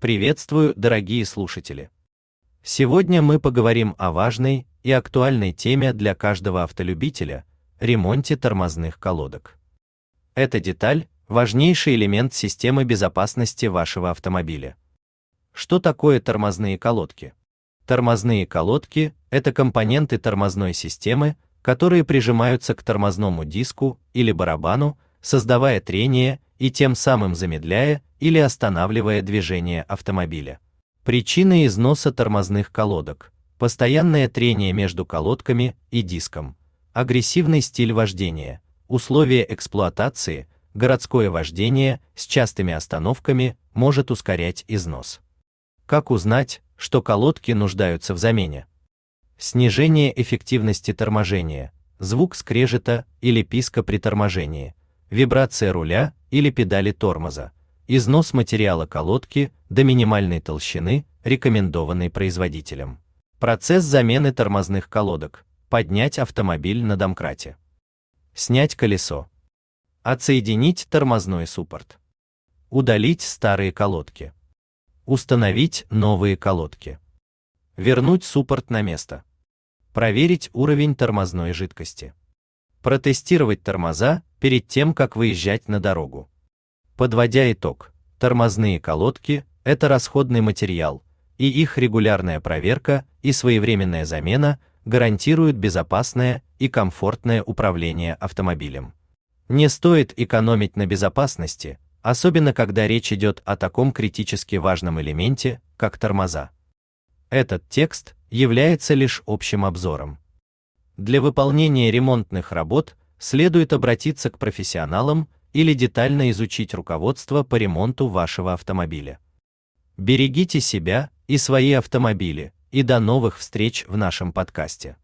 Приветствую, дорогие слушатели. Сегодня мы поговорим о важной и актуальной теме для каждого автолюбителя ремонте тормозных колодок. Эта деталь важнейший элемент системы безопасности вашего автомобиля. Что такое тормозные колодки? Тормозные колодки это компоненты тормозной системы, которые прижимаются к тормозному диску или барабану, создавая трение и тем самым замедляя или останавливая движение автомобиля. Причины износа тормозных колодок: постоянное трение между колодками и диском, агрессивный стиль вождения, условия эксплуатации, городское вождение с частыми остановками может ускорять износ. Как узнать, что колодки нуждаются в замене? Снижение эффективности торможения, звук скрежета или писка при торможении, вибрация руля или педали тормоза, износ материала колодки до минимальной толщины, рекомендованной производителем. Процесс замены тормозных колодок. Поднять автомобиль на домкрате. Снять колесо. Отсоединить тормозной суппорт. Удалить старые колодки. Установить новые колодки. Вернуть суппорт на место. Проверить уровень тормозной жидкости. Протестировать тормоза перед тем, как выезжать на дорогу. Подводя итог, тормозные колодки это расходный материал, и их регулярная проверка и своевременная замена гарантируют безопасное и комфортное управление автомобилем. Не стоит экономить на безопасности, особенно когда речь идет о таком критически важном элементе, как тормоза. Этот текст является лишь общим обзором. Для выполнения ремонтных работ следует обратиться к профессионалам или детально изучить руководство по ремонту вашего автомобиля. Берегите себя и свои автомобили, и до новых встреч в нашем подкасте.